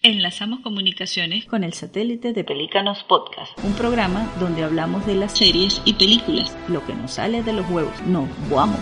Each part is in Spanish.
Enlazamos comunicaciones con el satélite de Pelícanos Podcast, un programa donde hablamos de las series y películas, lo que nos sale de los huevos. No, vamos.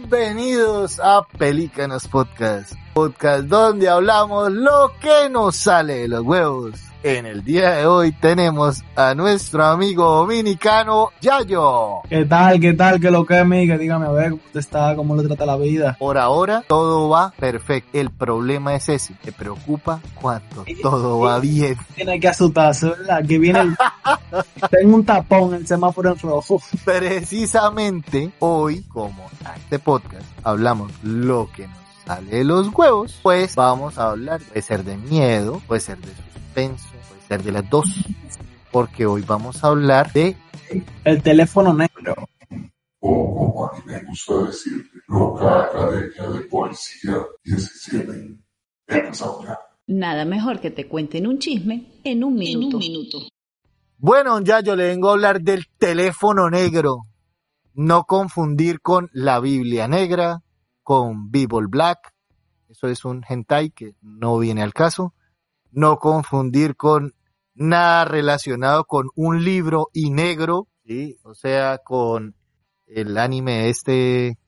Bienvenidos a Pelícanos Podcast, podcast donde hablamos lo que nos sale de los huevos. En el día de hoy tenemos a nuestro amigo dominicano Yayo. ¿Qué tal? ¿Qué tal? ¿Qué lo que amiga? Dígame a ver cómo usted está, cómo le trata la vida. Por ahora todo va perfecto. El problema es ese, te preocupa cuando todo va bien. Tiene que asustarse, ¿verdad? Que viene el... Tengo un tapón, el semáforo en rojo. Precisamente hoy, como en este podcast hablamos lo que nos sale de los huevos, pues vamos a hablar, puede ser de miedo, puede ser de suspenso, puede ser de las dos, porque hoy vamos a hablar de El teléfono negro. o como a mí me gusta decir, loca academia de policía 17. Empezamos ya. Nada mejor que te cuenten un chisme en un minuto. minuto. Bueno, ya yo le vengo a hablar del teléfono negro. No confundir con la Biblia negra, con Bible Black. Eso es un hentai que no viene al caso. No confundir con nada relacionado con un libro y negro, ¿sí? O sea, con el anime este,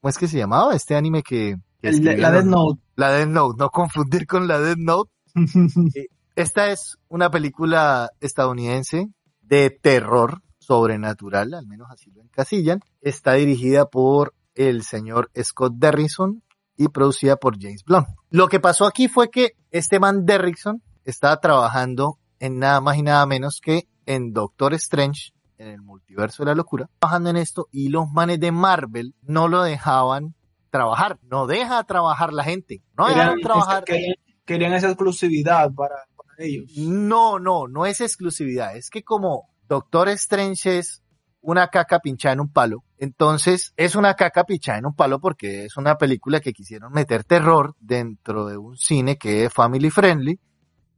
¿cómo es que se llamaba? Este anime que... que El de- la Death Note. La Death Note, no confundir con la Death Note. Eh, Esta es una película estadounidense de terror sobrenatural, al menos así lo encasillan. Está dirigida por el señor Scott Derrickson y producida por James Blunt. Lo que pasó aquí fue que este man Derrickson estaba trabajando en nada más y nada menos que en Doctor Strange, en el multiverso de la locura, trabajando en esto y los manes de Marvel no lo dejaban trabajar, no deja trabajar la gente, no dejaron Querían, trabajar. querían- querían esa exclusividad para, para ellos. No, no, no es exclusividad. Es que como Doctor Strange es una caca pinchada en un palo, entonces es una caca pinchada en un palo porque es una película que quisieron meter terror dentro de un cine que es family friendly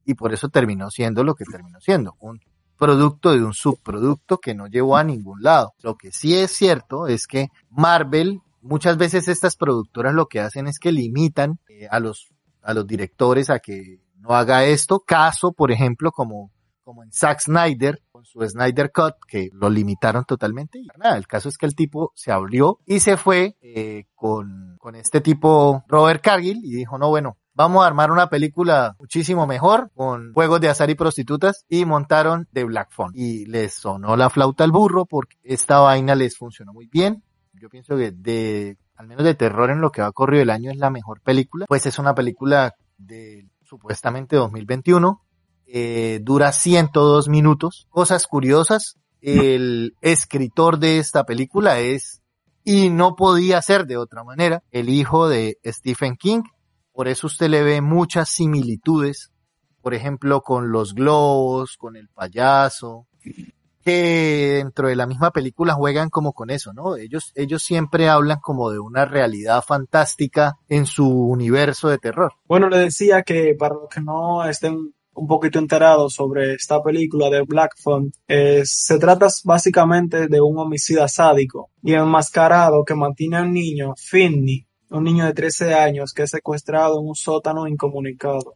y por eso terminó siendo lo que terminó siendo, un producto de un subproducto que no llevó a ningún lado. Lo que sí es cierto es que Marvel, muchas veces estas productoras lo que hacen es que limitan eh, a los a los directores a que no haga esto. Caso, por ejemplo, como, como en Zack Snyder, con su Snyder Cut, que lo limitaron totalmente. Y nada, el caso es que el tipo se abrió y se fue eh, con, con este tipo Robert Cargill y dijo, no, bueno, vamos a armar una película muchísimo mejor con juegos de azar y prostitutas y montaron The Black Phone. Y les sonó la flauta al burro porque esta vaina les funcionó muy bien. Yo pienso que de, al menos de terror en lo que va corrido el año es la mejor película. Pues es una película de supuestamente 2021. Eh, dura 102 minutos. Cosas curiosas. El escritor de esta película es, y no podía ser de otra manera, el hijo de Stephen King. Por eso usted le ve muchas similitudes. Por ejemplo, con los globos, con el payaso, que dentro de la misma película juegan como con eso, ¿no? Ellos, ellos siempre hablan como de una realidad fantástica en su universo de terror. Bueno, le decía que para los que no estén un poquito enterados sobre esta película de Black Phone, eh, se trata básicamente de un homicida sádico y enmascarado que mantiene a un niño, Finney, un niño de 13 años que es secuestrado en un sótano incomunicado.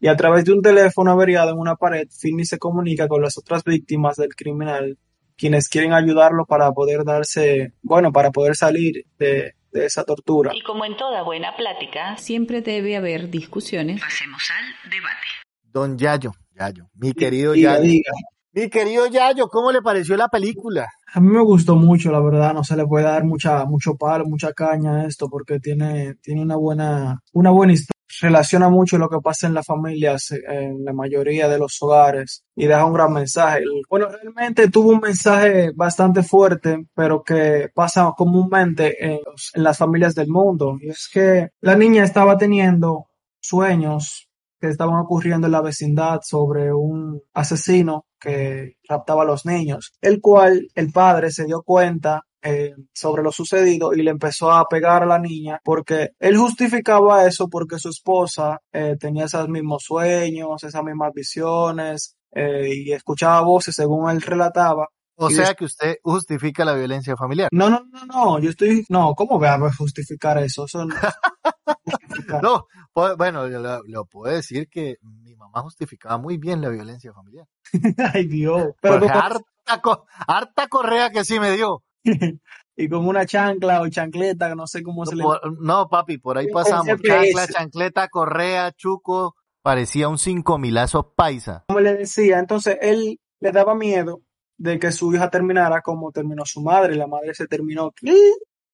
Y a través de un teléfono averiado en una pared, Finney se comunica con las otras víctimas del criminal, quienes quieren ayudarlo para poder darse, bueno, para poder salir de, de esa tortura. Y como en toda buena plática, siempre debe haber discusiones. Pasemos al debate. Don Yayo, Yayo, mi querido Diga, Yayo. diga. Mi querido Yayo, ¿cómo le pareció la película? A mí me gustó mucho, la verdad, no se le puede dar mucha, mucho palo, mucha caña a esto, porque tiene, tiene una buena, una buena historia. Relaciona mucho lo que pasa en las familias, en la mayoría de los hogares, y deja un gran mensaje. Bueno, realmente tuvo un mensaje bastante fuerte, pero que pasa comúnmente en, los- en las familias del mundo, y es que la niña estaba teniendo sueños que estaban ocurriendo en la vecindad sobre un asesino que raptaba a los niños, el cual el padre se dio cuenta eh, sobre lo sucedido y le empezó a pegar a la niña porque él justificaba eso porque su esposa eh, tenía esos mismos sueños, esas mismas visiones eh, y escuchaba voces según él relataba O sea que usted justifica la violencia familiar. No, no, no, no, yo estoy, no, ¿cómo voy a justificar eso? Eso no. No, po- bueno, lo, lo puedo decir que mi mamá justificaba muy bien la violencia familiar. Ay, Dios. Pero Porque como- harta, co- harta correa que sí me dio. y con una chancla o chancleta, no sé cómo se le Por- no, papi, por ahí pasamos. Chancla, chancleta, correa, chuco. Parecía un cinco milazo paisa. como le decía, entonces él le daba miedo de que su hija terminara como terminó su madre, la madre se terminó,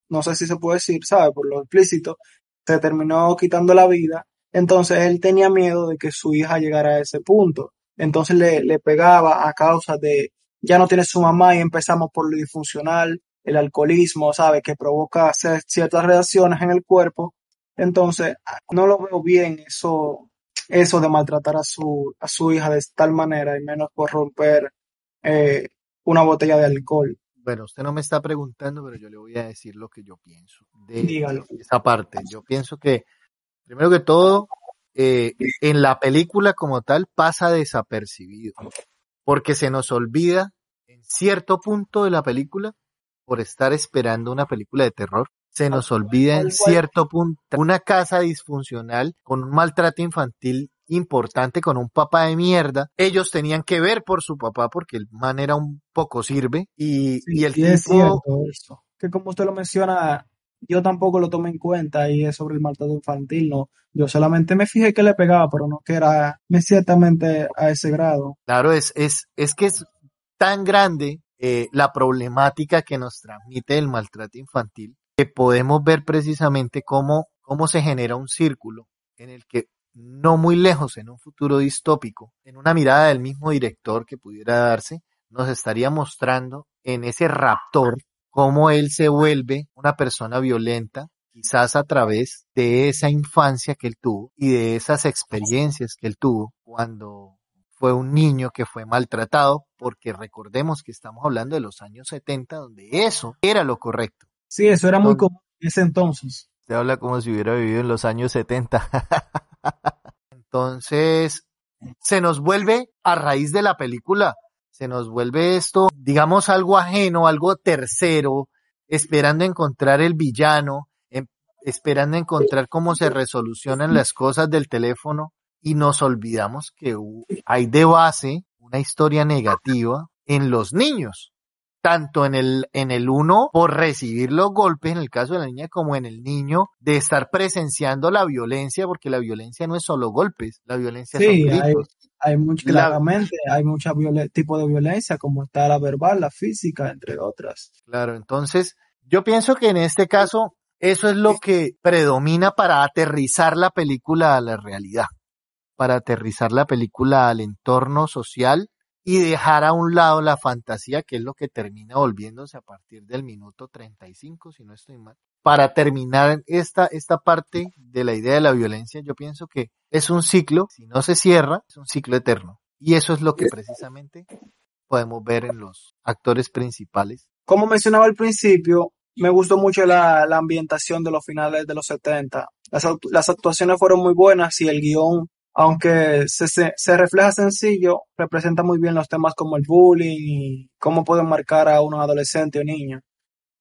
no sé si se puede decir, ¿sabe? Por lo explícito, se terminó quitando la vida, entonces él tenía miedo de que su hija llegara a ese punto, entonces le, le pegaba a causa de, ya no tiene su mamá y empezamos por lo disfuncional, el alcoholismo, ¿sabe? Que provoca ciertas reacciones en el cuerpo, entonces no lo veo bien eso eso de maltratar a su, a su hija de tal manera y menos por romper eh, una botella de alcohol. Bueno, usted no me está preguntando, pero yo le voy a decir lo que yo pienso de Dígalo. esa parte. Yo pienso que, primero que todo, eh, en la película como tal pasa desapercibido, porque se nos olvida en cierto punto de la película, por estar esperando una película de terror, se nos olvida en cierto punto una casa disfuncional con un maltrato infantil importante con un papá de mierda. Ellos tenían que ver por su papá porque el man era un poco sirve y, y el y es tipo cierto eso. Que como usted lo menciona, yo tampoco lo tomé en cuenta y es sobre el maltrato infantil, no. Yo solamente me fijé que le pegaba, pero no que era ciertamente a ese grado. Claro, es, es, es que es tan grande eh, la problemática que nos transmite el maltrato infantil que podemos ver precisamente cómo, cómo se genera un círculo en el que no muy lejos, en un futuro distópico, en una mirada del mismo director que pudiera darse, nos estaría mostrando en ese raptor cómo él se vuelve una persona violenta, quizás a través de esa infancia que él tuvo y de esas experiencias que él tuvo cuando fue un niño que fue maltratado, porque recordemos que estamos hablando de los años 70, donde eso era lo correcto. Sí, eso era muy común en ese entonces. Se habla como si hubiera vivido en los años 70. Entonces, se nos vuelve a raíz de la película, se nos vuelve esto, digamos, algo ajeno, algo tercero, esperando encontrar el villano, em- esperando encontrar cómo se resolucionan las cosas del teléfono. Y nos olvidamos que hay de base una historia negativa en los niños tanto en el, en el uno por recibir los golpes, en el caso de la niña, como en el niño, de estar presenciando la violencia, porque la violencia no es solo golpes, la violencia Sí, son hay, hay mucho, La- claramente, hay muchos tipos de violencia, como está la verbal, la física, entre otras. Claro, entonces, yo pienso que en este caso, eso es lo que predomina para aterrizar la película a la realidad, para aterrizar la película al entorno social y dejar a un lado la fantasía, que es lo que termina volviéndose a partir del minuto 35, si no estoy mal. Para terminar esta, esta parte de la idea de la violencia, yo pienso que es un ciclo, si no se cierra, es un ciclo eterno. Y eso es lo que precisamente podemos ver en los actores principales. Como mencionaba al principio, me gustó mucho la, ambientación de los finales de los 70. Las, las actuaciones fueron muy buenas y el guion, aunque se, se, se refleja sencillo, representa muy bien los temas como el bullying y cómo pueden marcar a unos adolescentes o niños,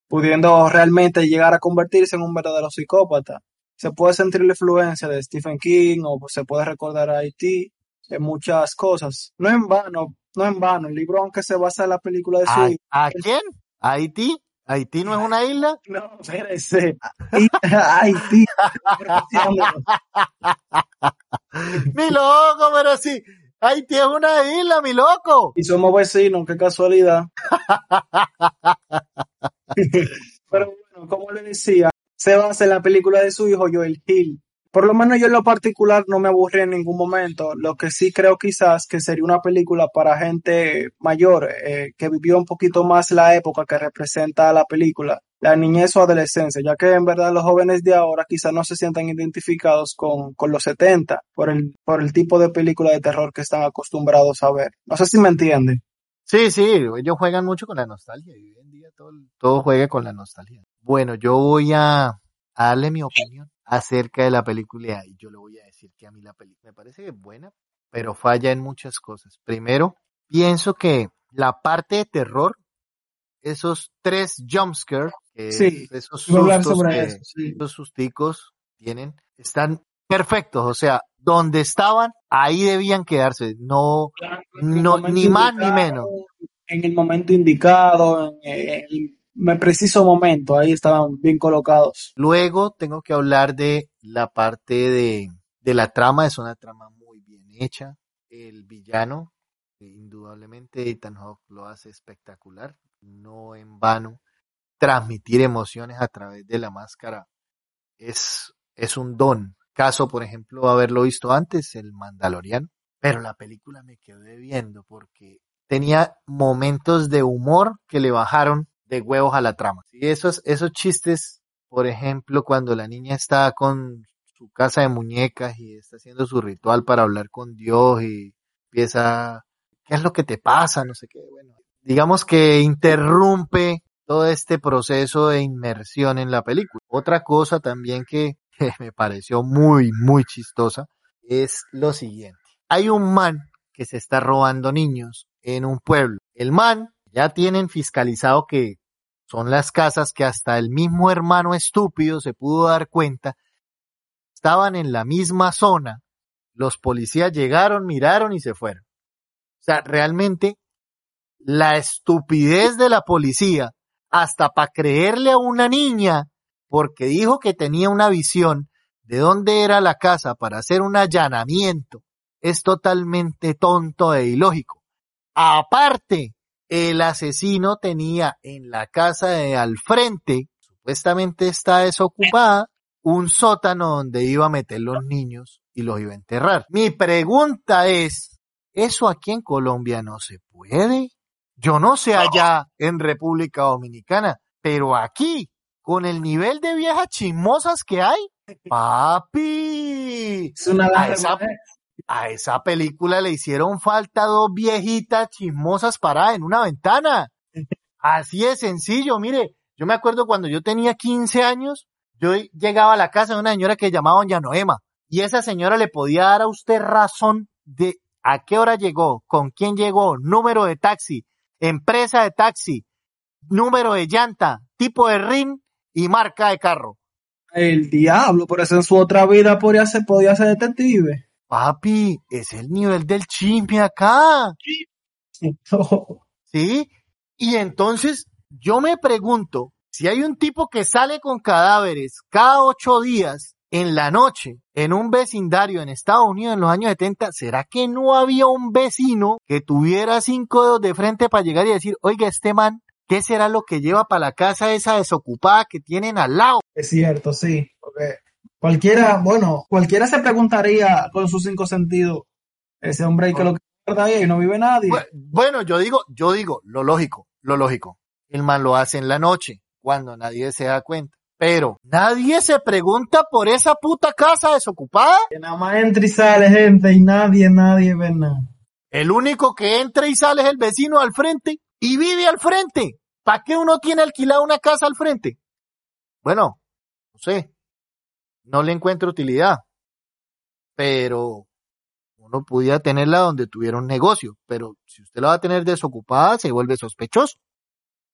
pudiendo realmente llegar a convertirse en un verdadero psicópata. Se puede sentir la influencia de Stephen King o se puede recordar a E.T. en muchas cosas. No en vano, no en vano. El libro, aunque se basa en la película de su ¿A, a quién? ¿A Haití? ¿Haití no es una isla? No, espérese. Haití. Mi loco, pero sí. Haití es una isla, mi loco. Y somos vecinos, qué casualidad. Pero bueno, como le decía, se basa en la película de su hijo Joel Hill. Por lo menos yo en lo particular no me aburrí en ningún momento. Lo que sí creo quizás que sería una película para gente mayor, eh, que vivió un poquito más la época que representa la película, la niñez o adolescencia, ya que en verdad los jóvenes de ahora quizás no se sientan identificados con, con los 70 por el, por el tipo de película de terror que están acostumbrados a ver. No sé si me entienden. Sí, sí, ellos juegan mucho con la nostalgia y hoy en día todo, todo juega con la nostalgia. Bueno, yo voy a, a darle mi opinión acerca de la película y yo le voy a decir que a mí la película me parece buena, pero falla en muchas cosas. Primero, pienso que la parte de terror esos tres jumpscares, Sí, esos sustos sobre que eso, sí. esos susticos tienen, están perfectos. O sea, donde estaban, ahí debían quedarse. No, no, ni más ni menos. En el momento indicado, en el, preciso momento, ahí estaban bien colocados. Luego tengo que hablar de la parte de, de la trama. Es una trama muy bien hecha. El villano, indudablemente, Ethan Hawke lo hace espectacular. No en vano. Transmitir emociones a través de la máscara es, es un don. Caso, por ejemplo, haberlo visto antes, el Mandaloriano. Pero la película me quedó viendo porque tenía momentos de humor que le bajaron de huevos a la trama. Y esos, esos chistes, por ejemplo, cuando la niña está con su casa de muñecas y está haciendo su ritual para hablar con Dios y empieza, ¿qué es lo que te pasa? No sé qué, bueno. Digamos que interrumpe todo este proceso de inmersión en la película. Otra cosa también que me pareció muy, muy chistosa es lo siguiente. Hay un man que se está robando niños en un pueblo. El man ya tienen fiscalizado que son las casas que hasta el mismo hermano estúpido se pudo dar cuenta. Estaban en la misma zona. Los policías llegaron, miraron y se fueron. O sea, realmente la estupidez de la policía, hasta para creerle a una niña, porque dijo que tenía una visión de dónde era la casa para hacer un allanamiento, es totalmente tonto e ilógico. Aparte, el asesino tenía en la casa de al frente, supuestamente está desocupada, un sótano donde iba a meter los niños y los iba a enterrar. Mi pregunta es, ¿eso aquí en Colombia no se puede? Yo no sé allá en República Dominicana, pero aquí, con el nivel de viejas chismosas que hay, papi, Es una a esa, a esa película le hicieron falta dos viejitas chismosas paradas en una ventana. Así de sencillo, mire, yo me acuerdo cuando yo tenía 15 años, yo llegaba a la casa de una señora que llamaba Doña Noema y esa señora le podía dar a usted razón de a qué hora llegó, con quién llegó, número de taxi, empresa de taxi, número de llanta, tipo de rim y marca de carro. El diablo, por eso en su otra vida podría ser, podía ser detective. Papi, es el nivel del chisme acá. ¿Sí? Y entonces yo me pregunto, si hay un tipo que sale con cadáveres cada ocho días en la noche en un vecindario en Estados Unidos en los años 70, ¿será que no había un vecino que tuviera cinco dedos de frente para llegar y decir, oiga, este man, ¿qué será lo que lleva para la casa esa desocupada que tienen al lado? Es cierto, sí. Porque cualquiera, bueno, cualquiera se preguntaría con sus cinco sentidos, ese hombre ahí que lo que guarda ahí y no vive nadie. Bu- Bueno, yo digo, yo digo, lo lógico, lo lógico. El man lo hace en la noche, cuando nadie se da cuenta. Pero nadie se pregunta por esa puta casa desocupada. Que nada más entra y sale gente y nadie, nadie ve nada. El único que entra y sale es el vecino al frente y vive al frente. ¿Para qué uno tiene alquilada una casa al frente? Bueno, no sé. No le encuentro utilidad. Pero uno pudiera tenerla donde tuviera un negocio. Pero si usted la va a tener desocupada, se vuelve sospechoso.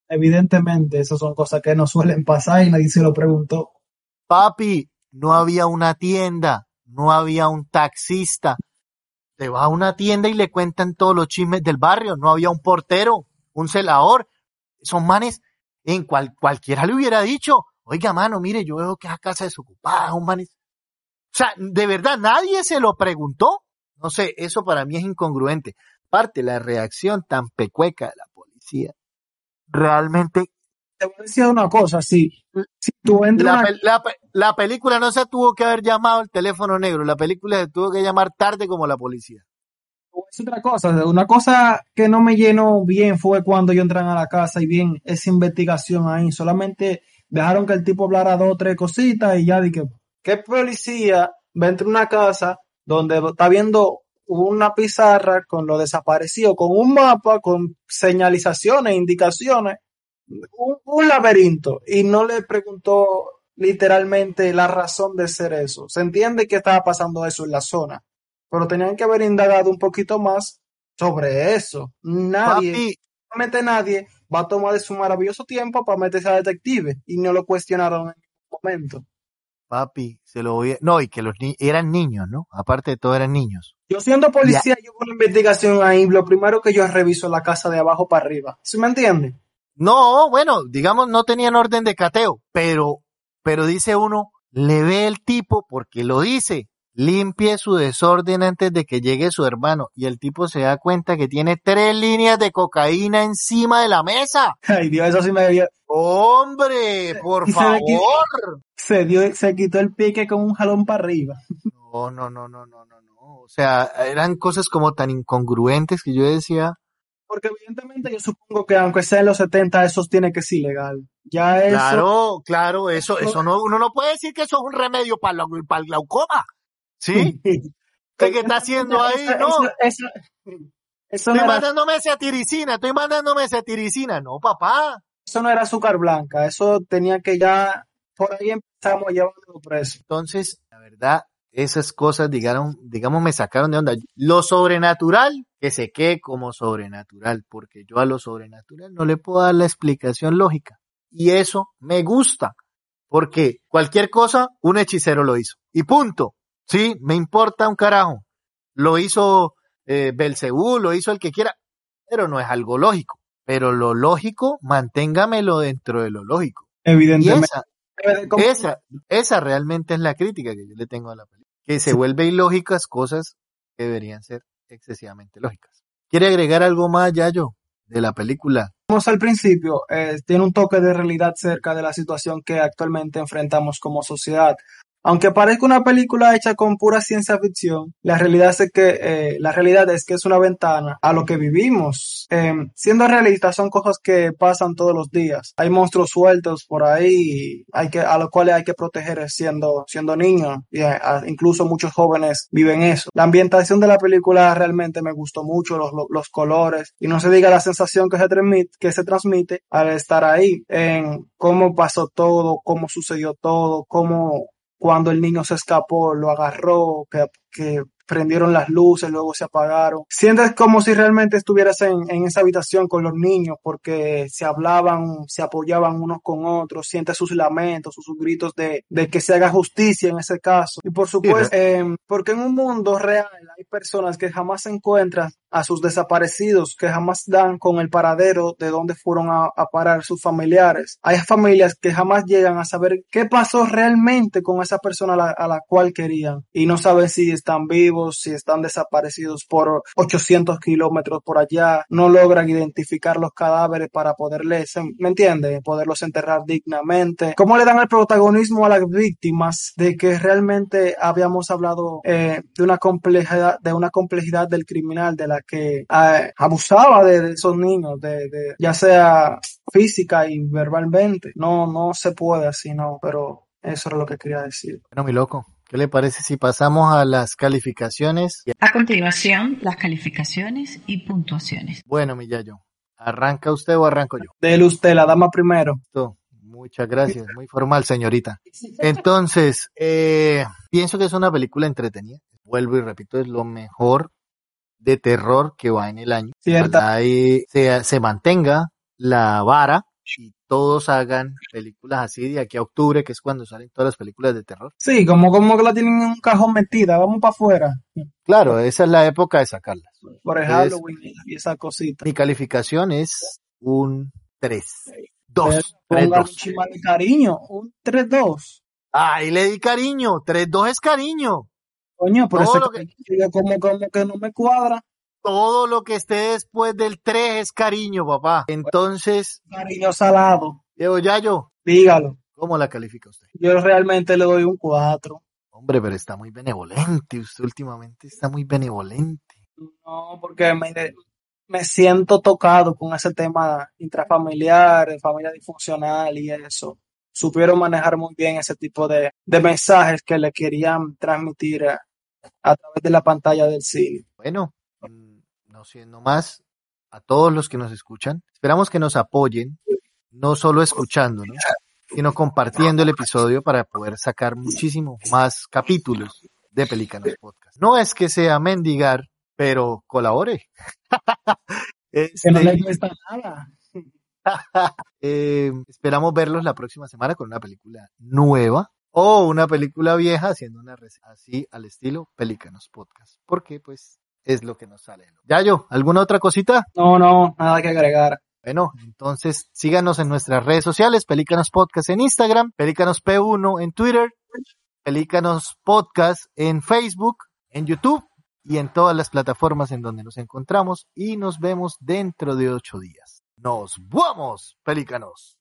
Evidentemente, esas son cosas que no suelen pasar y nadie se lo preguntó. Papi, no había una tienda, no había un taxista. Te va a una tienda y le cuentan todos los chismes del barrio. No había un portero, un celador. Son manes, en cual, cualquiera le hubiera dicho, oiga, mano, mire, yo veo que esa casa desocupada, un manes. O sea, de verdad, nadie se lo preguntó. No sé, eso para mí es incongruente. Aparte, la reacción tan pecueca de la policía. Realmente Te voy a decir una cosa, si, si tú entras la, la pe- la película no se tuvo que haber llamado el teléfono negro, la película se tuvo que llamar tarde como la policía. Es otra cosa, una cosa que no me llenó bien fue cuando yo entré a la casa y bien esa investigación ahí, solamente dejaron que el tipo hablara dos o tres cositas y ya dije, ¿qué policía va a entrar a una casa donde está viendo una pizarra con lo desaparecido, con un mapa, con señalizaciones, indicaciones, un, un laberinto y no le preguntó literalmente la razón de ser eso? Se entiende que estaba pasando eso en la zona pero tenían que haber indagado un poquito más sobre eso. Nadie, Papi, realmente nadie va a tomar de su maravilloso tiempo para meterse a detective y no lo cuestionaron en ningún momento. Papi, se lo voy a... No, y que los ni... eran niños, ¿no? Aparte de todo eran niños. Yo siendo policía, yo con la investigación ahí, lo primero que yo reviso la casa de abajo para arriba. ¿Sí me entiende? No, bueno, digamos, no tenían orden de cateo, pero, pero dice uno, le ve el tipo porque lo dice, limpie su desorden antes de que llegue su hermano. Y el tipo se da cuenta que tiene tres líneas de cocaína encima de la mesa. Ay, Dios, eso sí me dio. Hombre, por favor. Se dio, se quitó el pique con un jalón para arriba. No, no, no, no, no, no, no. O sea, eran cosas como tan incongruentes que yo decía, Porque evidentemente yo supongo que aunque sea en los 70, eso tiene que ser ilegal. Ya eso. claro, claro, eso, eso no, uno no puede decir que eso es un remedio para, la- para el glaucoma. ¿Sí? ¿Qué, qué está haciendo ahí? Eso- No, eso- estoy mandándome cetiricina, estoy mandándome cetiricina. No, papá. eso no era azúcar blanca. Eso tenía que ya. Por ahí empezamos a llevarlo preso. Entonces, la verdad, esas cosas, digamos, digamos, me sacaron de onda. Lo sobrenatural, que se quede como sobrenatural, porque yo a lo sobrenatural no le puedo dar la explicación lógica. Y eso me gusta, porque cualquier cosa, un hechicero lo hizo. Y punto. Sí, me importa un carajo. Lo hizo eh, Belcebú, lo hizo el que quiera, pero no es algo lógico. Pero lo lógico, manténgamelo dentro de lo lógico. Y Evidentemente. esa, como- esa, esa realmente es la crítica que yo le tengo a la película. Que se vuelve ilógicas cosas que deberían ser excesivamente lógicas. ¿Quiere agregar algo más, Yayo, de la película? Como al principio, eh, tiene un toque de realidad cerca de la situación que actualmente enfrentamos como sociedad. Aunque parezca una película hecha con pura ciencia ficción, la realidad es que eh, la realidad es que es una ventana a lo que vivimos. Eh, siendo realistas, son cosas que pasan todos los días. Hay monstruos sueltos por ahí, hay que a los cuales hay que proteger siendo siendo niños. Y a- incluso muchos jóvenes viven eso. La ambientación de la película realmente me gustó mucho, los, los, los colores y no se diga la sensación que se transmite, que se transmite al estar ahí, en cómo pasó todo, cómo sucedió todo, cómo cuando el niño se escapó, lo agarró, que, que prendieron las luces, luego se apagaron. Sientes como si realmente estuvieras en, en esa habitación con los niños porque se hablaban, se apoyaban unos con otros, sientes sus lamentos, sus, sus gritos de, de que se haga justicia en ese caso. Y por supuesto, eh, porque en un mundo real hay personas que jamás encuentran a sus desaparecidos, que jamás dan con el paradero de dónde fueron a, a parar sus familiares. Hay familias que jamás llegan a saber qué pasó realmente con esa persona a la, a la cual querían y no saben si están vivos, si están desaparecidos por 800 kilómetros por allá, no logran identificar los cadáveres para poderles, ¿me entiende? Poderlos enterrar dignamente. ¿Cómo le dan el protagonismo a las víctimas de que realmente habíamos hablado eh, de una complejidad, de una complejidad del criminal, de la que eh, abusaba de, de, esos niños, de, de, ya sea física y verbalmente? No, no se puede así, no, pero eso era lo que quería decir. Bueno, mi loco. ¿Qué le parece si pasamos a las calificaciones? A continuación, las calificaciones y puntuaciones. Bueno, mi Yayo, ¿arranca usted o arranco yo? Dele usted, la dama primero. Muchas gracias, muy formal, señorita. Entonces, eh, pienso que es una película entretenida. Vuelvo y repito, es lo mejor de terror que va en el año. Cierta. Ahí se, se mantenga la vara y todos hagan películas así de aquí a octubre, que es cuando salen todas las películas de terror. Sí, como, como que la tienen en un cajón metida, vamos para afuera. Claro, esa es la época de sacarlas. Por el Halloween y esa cosita. Mi calificación es un 3. 2. Ponga un chima de cariño, un 3-2. Ay, le di cariño, 3-2 es cariño. Coño, por Todo eso que... Que, como, como que no me cuadra todo lo que esté después del 3 es cariño, papá. Entonces. Cariño salado. Diego Yayo. Dígalo. ¿Cómo la califica usted? Yo realmente le doy un 4. Hombre, pero está muy benevolente. Usted últimamente está muy benevolente. No, porque me, me siento tocado con ese tema intrafamiliar, familia disfuncional y eso. Supieron manejar muy bien ese tipo de, de mensajes que le querían transmitir a, a través de la pantalla del cine. Bueno, no siendo más, a todos los que nos escuchan, esperamos que nos apoyen, no solo escuchando, ¿no? sino compartiendo el episodio para poder sacar muchísimo más capítulos de Pelícanos Podcast. No es que sea mendigar, pero colabore. este, que no le cuesta nada. Eh, esperamos verlos la próxima semana con una película nueva o una película vieja haciendo una receta así al estilo Pelícanos Podcast. Porque pues es lo que nos sale. Yayo, ¿alguna otra cosita? No, no, nada que agregar. Bueno, entonces síganos en nuestras redes sociales, Pelícanos Podcast en Instagram, Pelícanos P1 en Twitter, Pelícanos Podcast en Facebook, en YouTube y en todas las plataformas en donde nos encontramos y nos vemos dentro de ocho días. Nos vamos, Pelícanos.